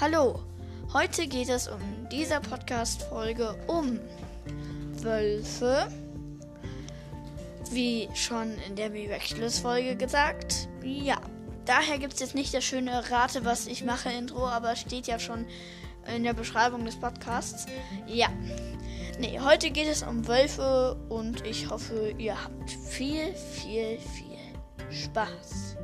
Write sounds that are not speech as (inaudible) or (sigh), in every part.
Hallo, heute geht es um dieser Podcast-Folge um Wölfe. Wie schon in der Miraculous-Folge gesagt. Ja, daher gibt es jetzt nicht das schöne Rate, was ich mache Intro, aber steht ja schon in der Beschreibung des Podcasts. Ja. Nee, heute geht es um Wölfe und ich hoffe, ihr habt viel, viel, viel Spaß.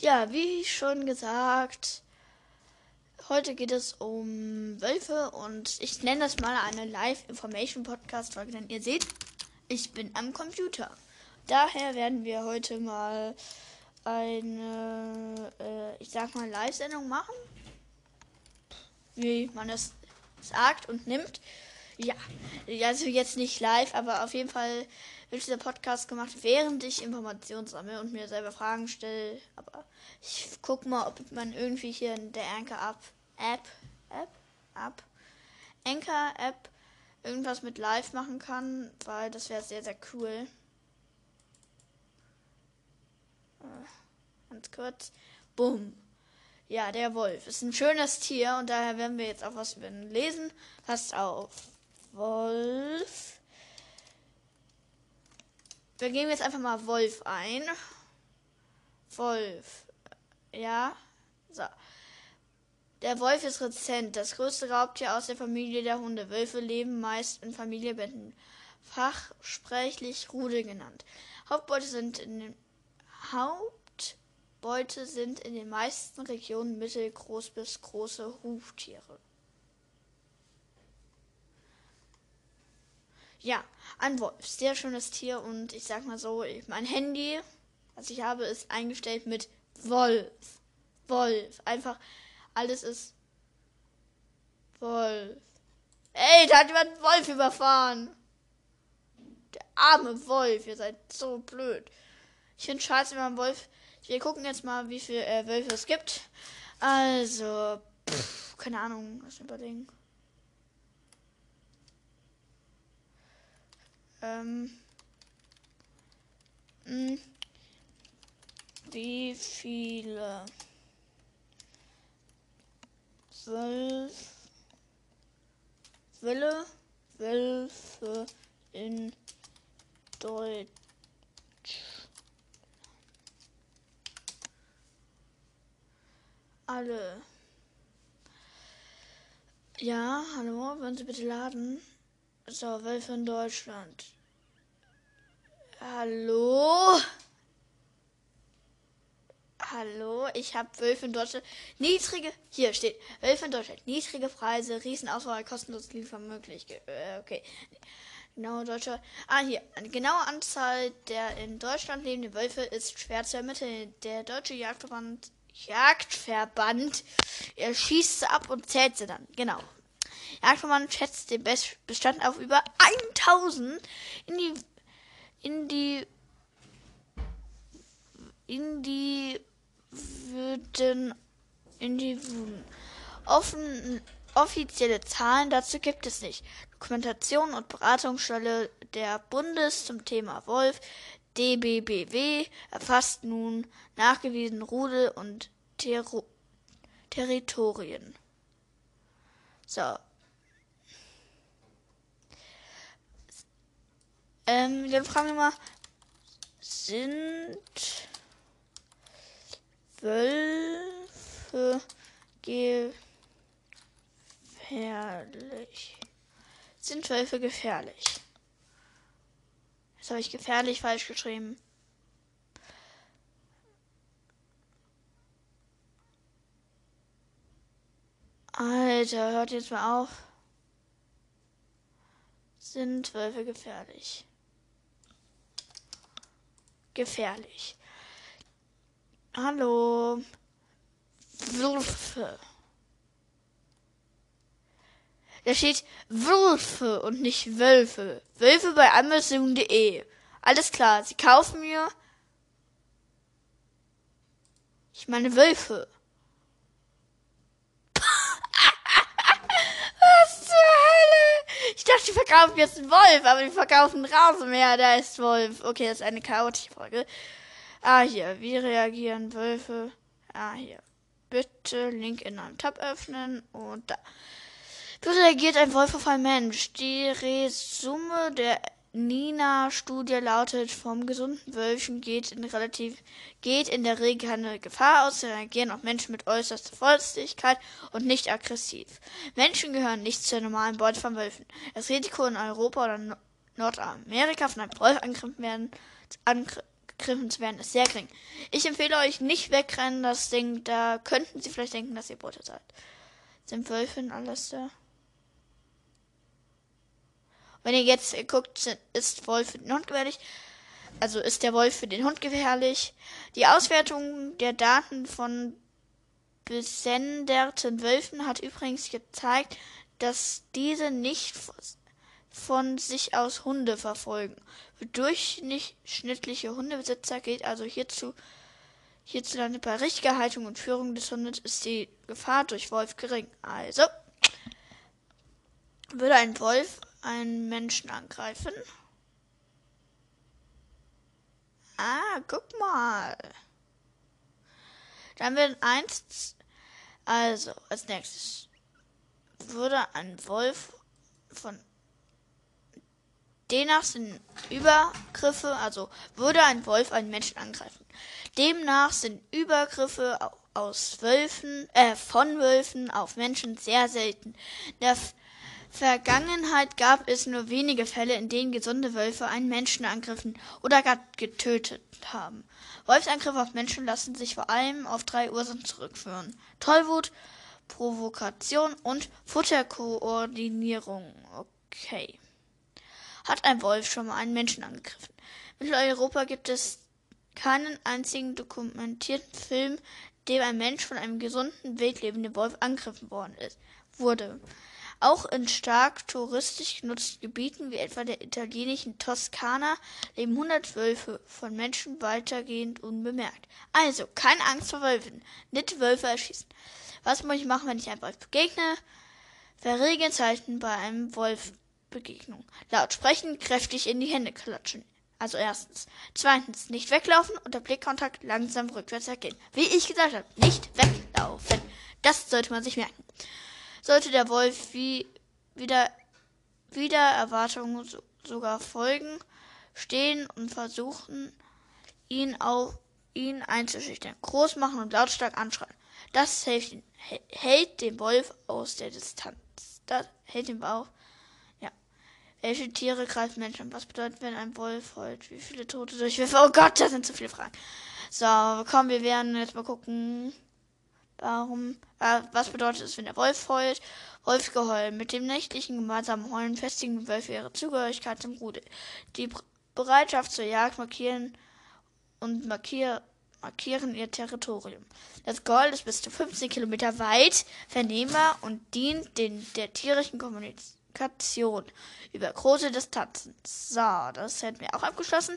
Ja, wie schon gesagt, heute geht es um Wölfe und ich nenne das mal eine Live-Information-Podcast-Folge, denn ihr seht, ich bin am Computer. Daher werden wir heute mal eine, äh, ich sag mal, Live-Sendung machen. Wie man es sagt und nimmt. Ja, also jetzt nicht live, aber auf jeden Fall wird dieser Podcast gemacht, während ich Informationen sammle und mir selber Fragen stelle. Aber ich guck mal, ob man irgendwie hier in der Anchor App, App, App, App, Anchor App irgendwas mit live machen kann, weil das wäre sehr, sehr cool. Äh, ganz kurz. Bumm. Ja, der Wolf ist ein schönes Tier und daher werden wir jetzt auch was über ihn lesen. Passt auf. Wolf. Wir geben jetzt einfach mal Wolf ein. Wolf. Ja. So. Der Wolf ist rezent, das größte Raubtier aus der Familie der Hunde. Wölfe leben meist in Familienbetten, fachsprechlich Rudel genannt. Hauptbeute sind in den Hauptbeute sind in den meisten Regionen mittelgroß bis große Huftiere. Ja, ein Wolf. Sehr schönes Tier und ich sag mal so, mein Handy, was ich habe, ist eingestellt mit Wolf. Wolf. Einfach, alles ist Wolf. Ey, da hat jemand Wolf überfahren. Der arme Wolf, ihr seid so blöd. Ich finde scheiße, wenn man Wolf. Wir gucken jetzt mal, wie viele äh, Wölfe es gibt. Also, pff, keine Ahnung, was überlegen. Ähm, mh, hm. wie viele Wölf, Wölfe in Deutsch. Alle. Ja, hallo, wollen Sie bitte laden? So, Wölfe in Deutschland. Hallo? Hallo, ich habe Wölfe in Deutschland. Niedrige, hier steht, Wölfe in Deutschland. Niedrige Preise, Riesenauswahl, kostenlos liefermöglich. Äh, okay. Genaue deutsche. Ah, hier. Eine genaue Anzahl der in Deutschland lebenden Wölfe ist schwer zu ermitteln. Der Deutsche Jagdverband, Jagdverband, er schießt sie ab und zählt sie dann. Genau. Jagdverband schätzt den Bestand auf über 1000 in die in die in die würden in die offen offizielle Zahlen dazu gibt es nicht. Dokumentation und Beratungsstelle der Bundes zum Thema Wolf DBBW erfasst nun nachgewiesen Rudel und Ter Territorien. So, Ähm, dann fragen wir mal, sind Wölfe gefährlich? Sind Wölfe gefährlich? Jetzt habe ich gefährlich falsch geschrieben. Alter, hört jetzt mal auf. Sind Wölfe gefährlich? Gefährlich. Hallo. Wölfe. Da steht Wölfe und nicht Wölfe. Wölfe bei Amazon.de. Alles klar, sie kaufen mir. Ich meine Wölfe. Was zur Hölle? Ich dachte, die verkaufen jetzt einen Wolf, aber die verkaufen Rasenmäher, da ist Wolf. Okay, das ist eine chaotische Folge. Ah, hier, wie reagieren Wölfe? Ah, hier. Bitte Link in einem Tab öffnen und da. Wie reagiert ein Wolf auf einen Mensch? Die Resumme der Nina-Studie lautet, vom gesunden Wölfchen geht in, relativ, geht in der Regel keine Gefahr aus, sie reagieren auf Menschen mit äußerster Freundlichkeit und nicht aggressiv. Menschen gehören nicht zur normalen Beute von Wölfen. Das Risiko in Europa oder Nordamerika von einem Wolf angegriffen, werden, angegriffen zu werden ist sehr gering. Ich empfehle euch nicht wegrennen, das Ding, da könnten sie vielleicht denken, dass ihr Beute seid. Sind Wölfe in alles da? Wenn ihr jetzt guckt, ist Wolf für den Hund gefährlich. Also ist der Wolf für den Hund gefährlich. Die Auswertung der Daten von besenderten Wölfen hat übrigens gezeigt, dass diese nicht von sich aus Hunde verfolgen. Für durchschnittliche Hundebesitzer gilt also hierzu hierzulande bei richtiger Haltung und Führung des Hundes ist die Gefahr durch Wolf gering. Also würde ein Wolf einen Menschen angreifen. Ah, guck mal. Dann wird eins, also als nächstes würde ein Wolf von Demnach sind Übergriffe, also würde ein Wolf einen Menschen angreifen. Demnach sind Übergriffe aus Wölfen, äh, von Wölfen auf Menschen sehr selten. Der Vergangenheit gab es nur wenige Fälle, in denen gesunde Wölfe einen Menschen angriffen oder gar getötet haben. Wolfsangriffe auf Menschen lassen sich vor allem auf drei Ursachen zurückführen. Tollwut, Provokation und Futterkoordinierung. Okay. Hat ein Wolf schon mal einen Menschen angegriffen? In Mitteleuropa gibt es keinen einzigen dokumentierten Film, dem ein Mensch von einem gesunden, wildlebenden Wolf angegriffen worden ist, wurde. Auch in stark touristisch genutzten Gebieten wie etwa der italienischen Toskana leben hundert Wölfe von Menschen weitergehend unbemerkt. Also, keine Angst vor Wölfen. Nicht Wölfe erschießen. Was muss ich machen, wenn ich einem Wolf begegne? Verregelzeichen bei einem Wolfbegegnung. Laut sprechen, kräftig in die Hände klatschen. Also erstens. Zweitens, nicht weglaufen, unter Blickkontakt langsam rückwärts ergehen. Wie ich gesagt habe, nicht weglaufen. Das sollte man sich merken sollte der Wolf wie wieder, wieder Erwartungen so, sogar folgen, stehen und versuchen, ihn auf ihn einzuschüchtern, groß machen und lautstark anschreien. Das hält, hält den Wolf aus der Distanz. Das hält den Bauch. Ja. Welche Tiere greifen Menschen? Was bedeutet, wenn ein Wolf heult? Wie viele Tote durchwürfe? Oh Gott, das sind zu viele Fragen. So, komm, wir werden jetzt mal gucken. Warum? Äh, was bedeutet es, wenn der Wolf heult? Wolfsgeheul. Mit dem nächtlichen gemeinsamen Heulen festigen Wölfe ihre Zugehörigkeit zum Rudel. Die Bereitschaft zur Jagd markieren und markier markieren ihr Territorium. Das Geheul ist bis zu 15 Kilometer weit vernehmbar und dient den, der tierischen Kommunikation über große Distanzen. So, das hätten wir auch abgeschlossen.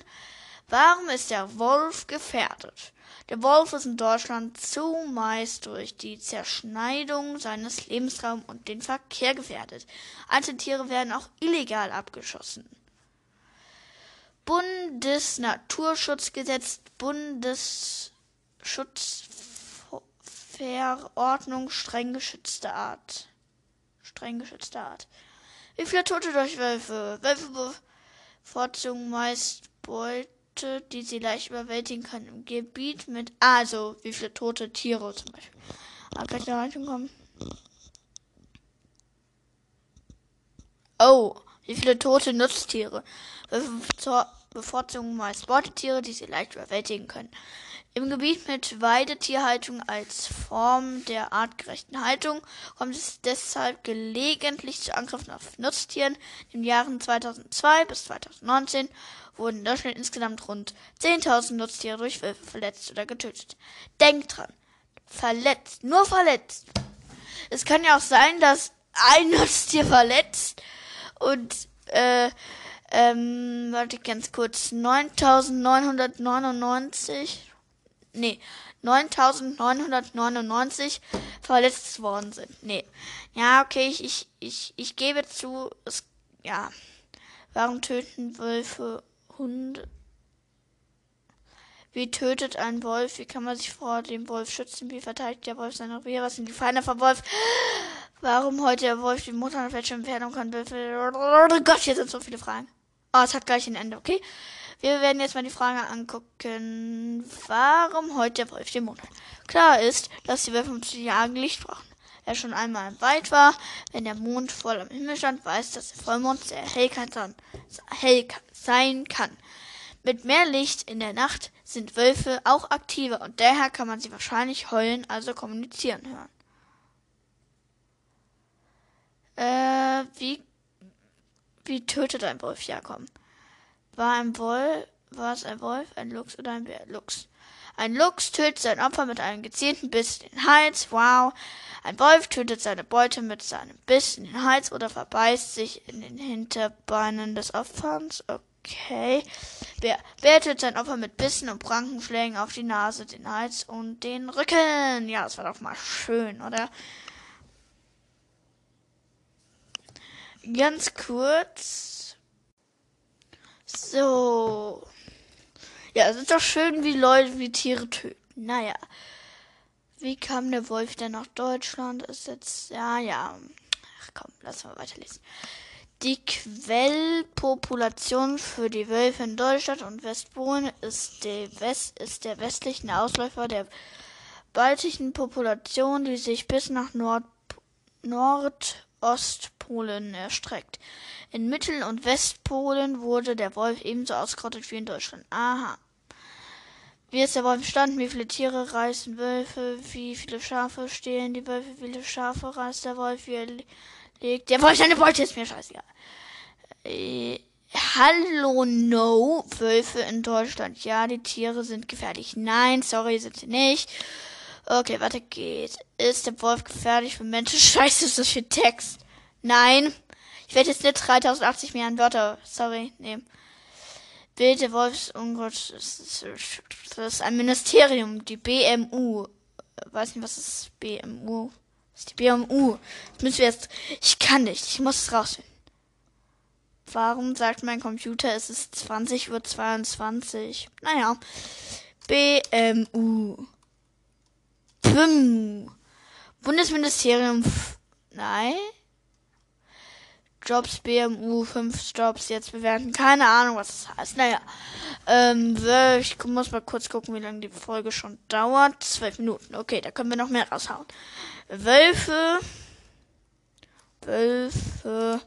Warum ist der Wolf gefährdet? Der Wolf ist in Deutschland zumeist durch die Zerschneidung seines Lebensraums und den Verkehr gefährdet. Einzelne Tiere werden auch illegal abgeschossen. Bundesnaturschutzgesetz, Bundesschutzverordnung, streng geschützte Art. Streng geschützte Art. Wie viele Tote durch Wölfe? Wölfe bevorzugen meist Beute Orte, die sie leicht überwältigen können. Im Gebiet mit, also wie viele tote Tiere zum Beispiel. Aber gleich da reinkommen. Oh, wie viele tote Nutztiere. Bevorzugen meist Beutetiere, die sie leicht überwältigen können. Im Gebiet mit Weidetierhaltung als Form der artgerechten Haltung kommt es deshalb gelegentlich zu Angriffen auf Nutztieren. In den Jahren 2002 bis 2019 wurden in Deutschland insgesamt rund 10.000 Nutztiere durch Wölfe verletzt oder getötet. Denkt dran, verletzt, nur verletzt. Es kann ja auch sein, dass ein (laughs) Nutztier verletzt und äh, ähm, warte ganz kurz, 9.999 nee, 9999 verletzt worden sind. Nee. Ja, okay, ich, ich, ich, ich gebe zu, es ja. Warum töten Wölfe Hunde? Wie tötet ein Wolf? Wie kann man sich vor dem Wolf schützen? Wie verteidigt der Wolf seine Revier? Was sind die Feinde vom Wolf? Warum heute der Wolf die Mutter auf welche Entfernung kann Wölfe? Oh Gott, hier sind so viele Fragen. Oh, es hat gleich ein Ende, okay? Wir werden jetzt mal die Frage angucken. Warum heute der Wolf den Mond? Klar ist, dass die Wölfe um zu jagen Licht brauchen. Wer schon einmal im Wald war, wenn der Mond voll am Himmel stand, weiß, dass der Vollmond sehr hell, kann, hell sein kann. Mit mehr Licht in der Nacht sind Wölfe auch aktiver und daher kann man sie wahrscheinlich heulen, also kommunizieren hören. Äh, wie, wie tötet ein Wolf Jakob? War ein Wolf, war es ein Wolf, ein Luchs oder ein Bär? Luchs. Ein Luchs tötet sein Opfer mit einem gezielten Biss in den Hals. Wow. Ein Wolf tötet seine Beute mit seinem Biss in den Hals oder verbeißt sich in den Hinterbeinen des Opfers. Okay. Bär. Bär tötet sein Opfer mit Bissen und Prankenschlägen auf die Nase, den Hals und den Rücken. Ja, das war doch mal schön, oder? Ganz kurz. So. Ja, es ist doch schön, wie Leute wie Tiere töten. Naja. Wie kam der Wolf denn nach Deutschland? Ist jetzt. Ja, ja. Ach komm, lass mal weiterlesen. Die Quellpopulation für die Wölfe in Deutschland und Westpolen ist, West, ist der westliche Ausläufer der baltischen Population, die sich bis nach Nord, Nordostpolen erstreckt. In Mittel- und Westpolen wurde der Wolf ebenso ausgerottet wie in Deutschland. Aha. Wie ist der Wolf entstanden? Wie viele Tiere reißen Wölfe? Wie viele Schafe stehlen die Wölfe? Wie viele Schafe reißt der Wolf? Wie er legt der Wolf seine Beute? Ist mir scheißegal. Äh, Hallo, no. Wölfe in Deutschland. Ja, die Tiere sind gefährlich. Nein, sorry, sind sie nicht. Okay, weiter geht's. Ist der Wolf gefährlich für Menschen? (laughs) Scheiße, ist das für Text? Nein. Ich werde jetzt nicht 3080 mehr an Wörter. Sorry, nehmen. Bild der Wolfsungut. Das ist ein Ministerium, die BMU. Weiß nicht, was ist BMU? Was ist die BMU? Das müssen wir jetzt. Ich kann nicht. Ich muss es rausfinden. Warum sagt mein Computer, es ist 20.22 Uhr? Naja. BMU. BMU. Bundesministerium. Nein. Jobs BMU, 5 Jobs jetzt bewerten. Keine Ahnung, was das heißt. Naja, ähm, ich muss mal kurz gucken, wie lange die Folge schon dauert. Zwölf Minuten. Okay, da können wir noch mehr raushauen. Wölfe. Wölfe.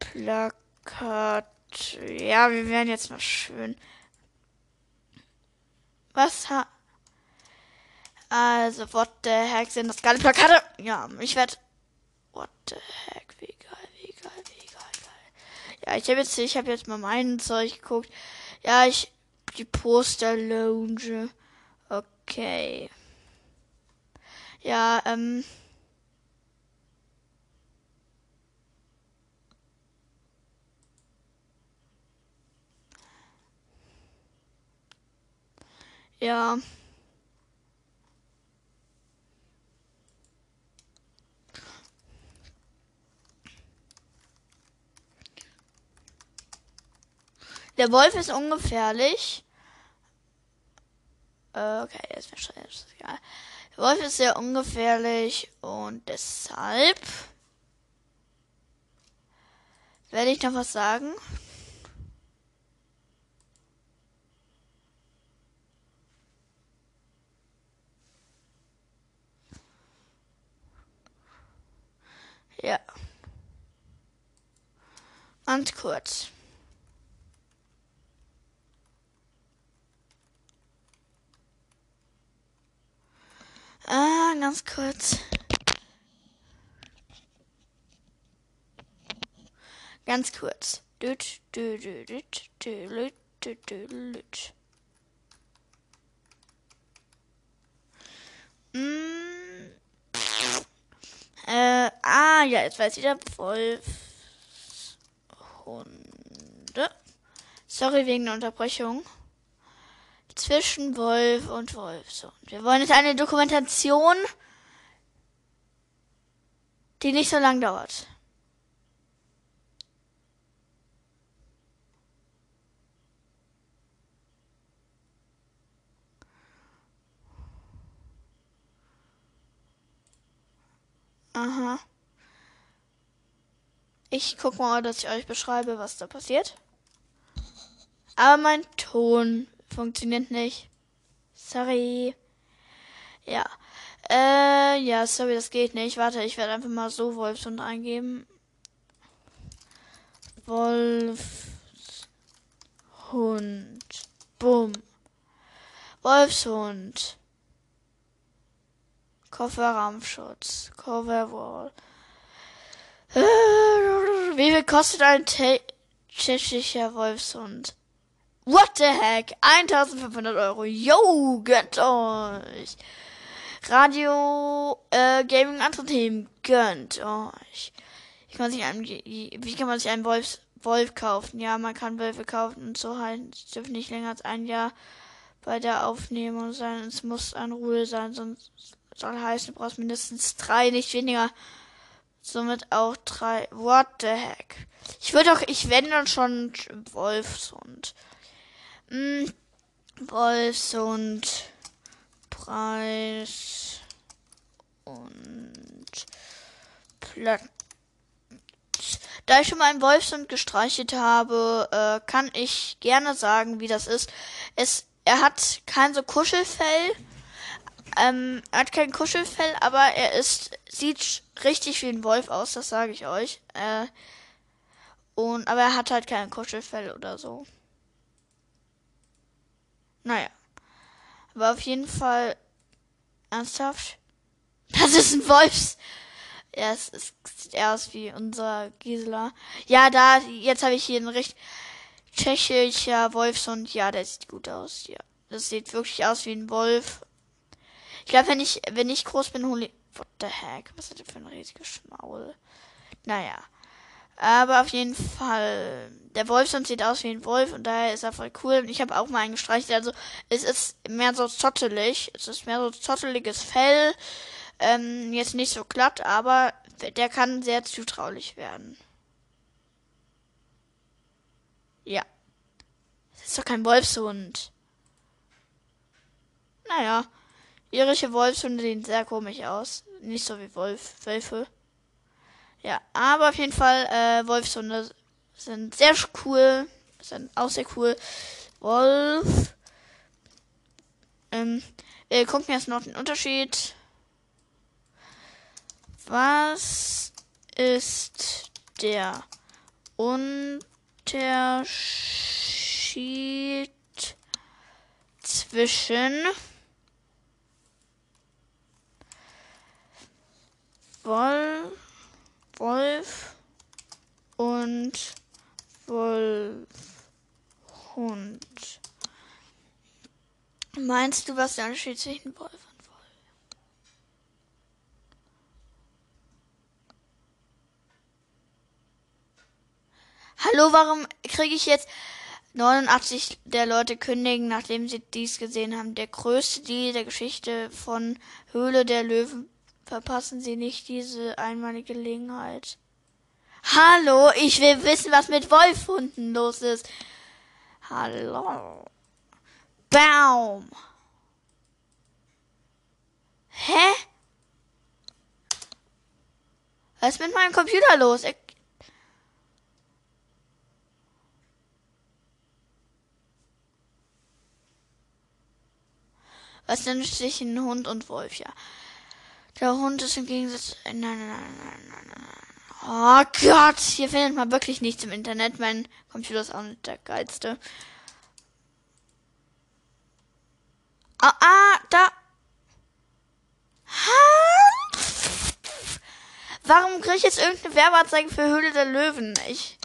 Plakat. Ja, wir werden jetzt mal schön. Was ha... Also, what the heck sind das geile Plakate? Ja, ich werde What the heck, wie geil, wie geil, wie geil, geil. Ja, ich habe jetzt, ich habe jetzt mal mein Zeug geguckt. Ja, ich, die Poster Lounge. Okay. Ja, ähm. Ja. Der Wolf ist ungefährlich. Äh, okay, ist mir egal. Der Wolf ist sehr ungefährlich und deshalb werde ich noch was sagen. Ja. Und kurz. Ah, ganz kurz. Ganz kurz. Düt, düt, düt, düt, düt, düt, mm. Äh, ah, ja, jetzt weiß ich der Wolf. Hunde. Sorry wegen der Unterbrechung zwischen Wolf und Wolfson. Wir wollen jetzt eine Dokumentation, die nicht so lang dauert. Aha. Ich guck mal, dass ich euch beschreibe, was da passiert. Aber mein Ton funktioniert nicht. Sorry. Ja. Äh, ja, sorry, das geht nicht. Warte, ich werde einfach mal so Wolfshund eingeben. Wolfshund. Bumm. Wolfshund. Kofferraumschutz. Coverwall. Äh, wie viel kostet ein tschechischer Wolfshund? What the heck? 1500 Euro. Yo, gönnt euch. Radio, äh, Gaming, andere Themen. Gönnt euch. Wie kann man sich einen, wie kann man sich einen Wolf, Wolf kaufen? Ja, man kann Wölfe kaufen und so halt. Es dürfen nicht länger als ein Jahr bei der Aufnehmung sein. Es muss ein Ruhe sein, sonst soll heißen, du brauchst mindestens drei, nicht weniger. Somit auch drei. What the heck? Ich würde doch, ich wende dann schon Wolfshund. Hm, Wolfshund. Preis. Und Platz. Da ich schon mal einen Wolfshund gestreichelt habe, äh, kann ich gerne sagen, wie das ist. Es, er hat kein so Kuschelfell ähm, er hat kein Kuschelfell, aber er ist, sieht richtig wie ein Wolf aus, das sage ich euch. Äh, und, aber er hat halt kein Kuschelfell oder so. Naja. Aber auf jeden Fall ernsthaft. (laughs) Das ist ein Wolfs. Ja, es, es sieht eher aus wie unser Gisela. Ja, da, jetzt habe ich hier einen recht tschechischer Wolfshund. Ja, der sieht gut aus. Ja, das sieht wirklich aus wie ein Wolf. Ich glaube, wenn ich, wenn ich groß bin, hole ich. What the heck? Was ist das für ein riesiges Schmaul? Naja. Aber auf jeden Fall, der Wolfshund sieht aus wie ein Wolf und daher ist er voll cool. Und ich habe auch mal einen gestreichelt. Also, es ist mehr so zottelig. Es ist mehr so zotteliges Fell. Ähm, jetzt nicht so glatt, aber der kann sehr zutraulich werden. Ja. Das ist doch kein Wolfshund. Naja. Irische Wolfshunde sehen sehr komisch aus. Nicht so wie Wolf, Wölfe. Ja, aber auf jeden Fall, äh, Wolfshunde sind sehr cool. Sind auch sehr cool. Wolf. Ähm, wir gucken jetzt noch den Unterschied. Was ist der Unterschied zwischen Wolf, Wolf und Wolfhund. Meinst du, was der Unterschied zwischen Wolf und Wolf? Hallo, warum kriege ich jetzt 89 der Leute kündigen, nachdem sie dies gesehen haben? Der größte Deal der Geschichte von Höhle der Löwen Verpassen Sie nicht diese einmalige Gelegenheit. Hallo, ich will wissen, was mit Wolfhunden los ist. Hallo. Baum. Hä? Was ist mit meinem Computer los? Ich Was denn zwischen Hund und Wolf, ja. Der Hund ist im Gegensatz. Nein, nein, nein, nein, nein, nein. Oh Gott, hier findet man wirklich nichts im Internet. Mein Computer ist auch nicht der geilste. Ah, ah da. Ha? Warum kriege ich jetzt irgendeine Werbeanzeige für Höhle der Löwen? Ich.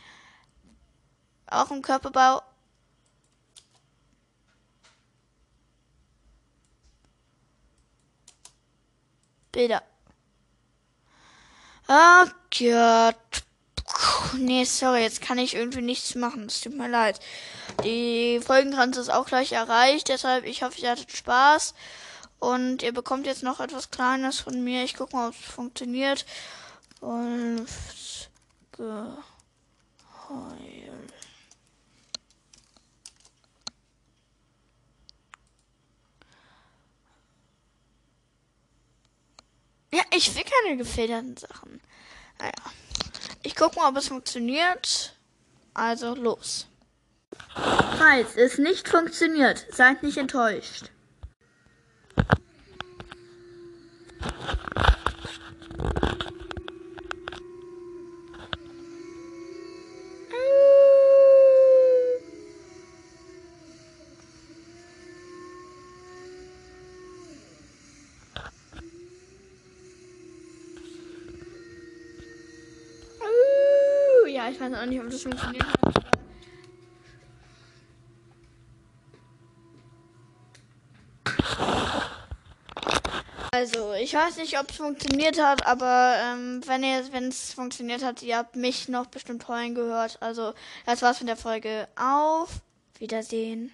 Auch im Körperbau. Bilder. Oh Gott. Nee, sorry, jetzt kann ich irgendwie nichts machen. Es tut mir leid. Die Folgengrenze ist auch gleich erreicht, deshalb ich hoffe, ihr hattet Spaß. Und ihr bekommt jetzt noch etwas Kleines von mir. Ich gucke mal, ob es funktioniert. Wolfsgeheul. Ja, ich will keine gefederten Sachen. Naja. Ich guck mal, ob es funktioniert. Also los. Falls es nicht funktioniert, seid nicht enttäuscht. Ich weiß auch nicht, ob das funktioniert hat. Also, ich weiß nicht, ob es funktioniert hat, aber ähm, wenn es funktioniert hat, ihr habt mich noch bestimmt heulen gehört. Also, das war's mit der Folge. Auf Wiedersehen.